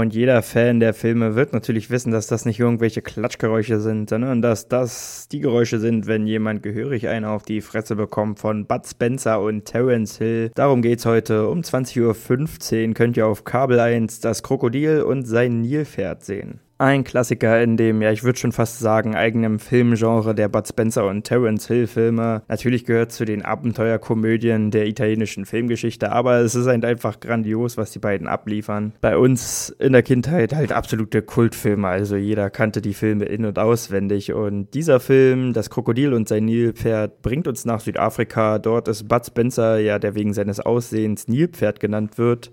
Und jeder Fan der Filme wird natürlich wissen, dass das nicht irgendwelche Klatschgeräusche sind, sondern dass das die Geräusche sind, wenn jemand gehörig einen auf die Fresse bekommt von Bud Spencer und Terence Hill. Darum geht's heute. Um 20.15 Uhr könnt ihr auf Kabel 1 das Krokodil und sein Nilpferd sehen ein Klassiker in dem, ja, ich würde schon fast sagen, eigenen Filmgenre der Bud Spencer und Terence Hill Filme. Natürlich gehört zu den Abenteuerkomödien der italienischen Filmgeschichte, aber es ist halt einfach grandios, was die beiden abliefern. Bei uns in der Kindheit halt absolute Kultfilme, also jeder kannte die Filme in- und auswendig und dieser Film, Das Krokodil und sein Nilpferd, bringt uns nach Südafrika. Dort ist Bud Spencer, ja, der wegen seines Aussehens Nilpferd genannt wird,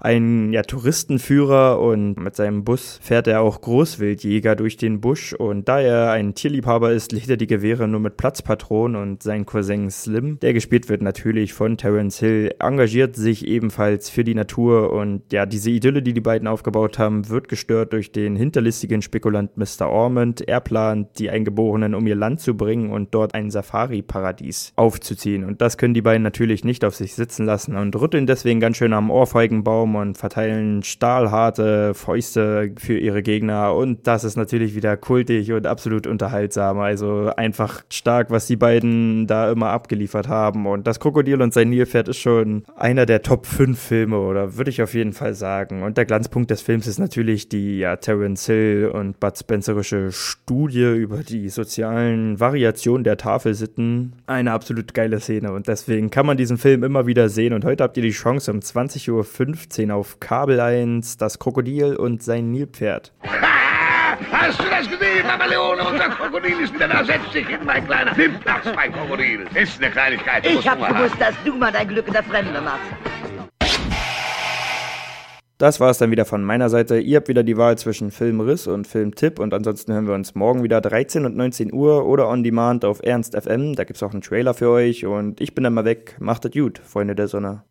ein ja, Touristenführer und mit seinem Bus fährt er auch Großwildjäger durch den Busch und da er ein Tierliebhaber ist, lädt er die Gewehre nur mit Platzpatronen und sein Cousin Slim, der gespielt wird natürlich von Terence Hill, engagiert sich ebenfalls für die Natur und ja, diese Idylle, die die beiden aufgebaut haben, wird gestört durch den hinterlistigen Spekulant Mr. Ormond. Er plant, die Eingeborenen um ihr Land zu bringen und dort ein Safari-Paradies aufzuziehen und das können die beiden natürlich nicht auf sich sitzen lassen und rütteln deswegen ganz schön am Ohrfeigenbaum Raum und verteilen stahlharte Fäuste für ihre Gegner. Und das ist natürlich wieder kultig und absolut unterhaltsam. Also einfach stark, was die beiden da immer abgeliefert haben. Und das Krokodil und sein Nilpferd ist schon einer der Top 5 Filme, oder würde ich auf jeden Fall sagen. Und der Glanzpunkt des Films ist natürlich die ja, Terence Hill und Bud Spencerische Studie über die sozialen Variationen der Tafelsitten. Eine absolut geile Szene. Und deswegen kann man diesen Film immer wieder sehen. Und heute habt ihr die Chance um 20.15 Uhr 15 auf Kabel 1, das Krokodil und sein Nilpferd. Hast du das gesehen, Mama Leone? Unser Krokodil ist wieder da. Setz dich hin, mein Kleiner. Nimm Platz, mein Krokodil. Ist eine Kleinigkeit. Ich hab gewusst, dass du mal dein Glück in der Fremde machst. Das war es dann wieder von meiner Seite. Ihr habt wieder die Wahl zwischen Filmriss und Filmtipp und ansonsten hören wir uns morgen wieder 13 und 19 Uhr oder on demand auf Ernst FM. Da gibt's auch einen Trailer für euch und ich bin dann mal weg. Macht es gut, Freunde der Sonne.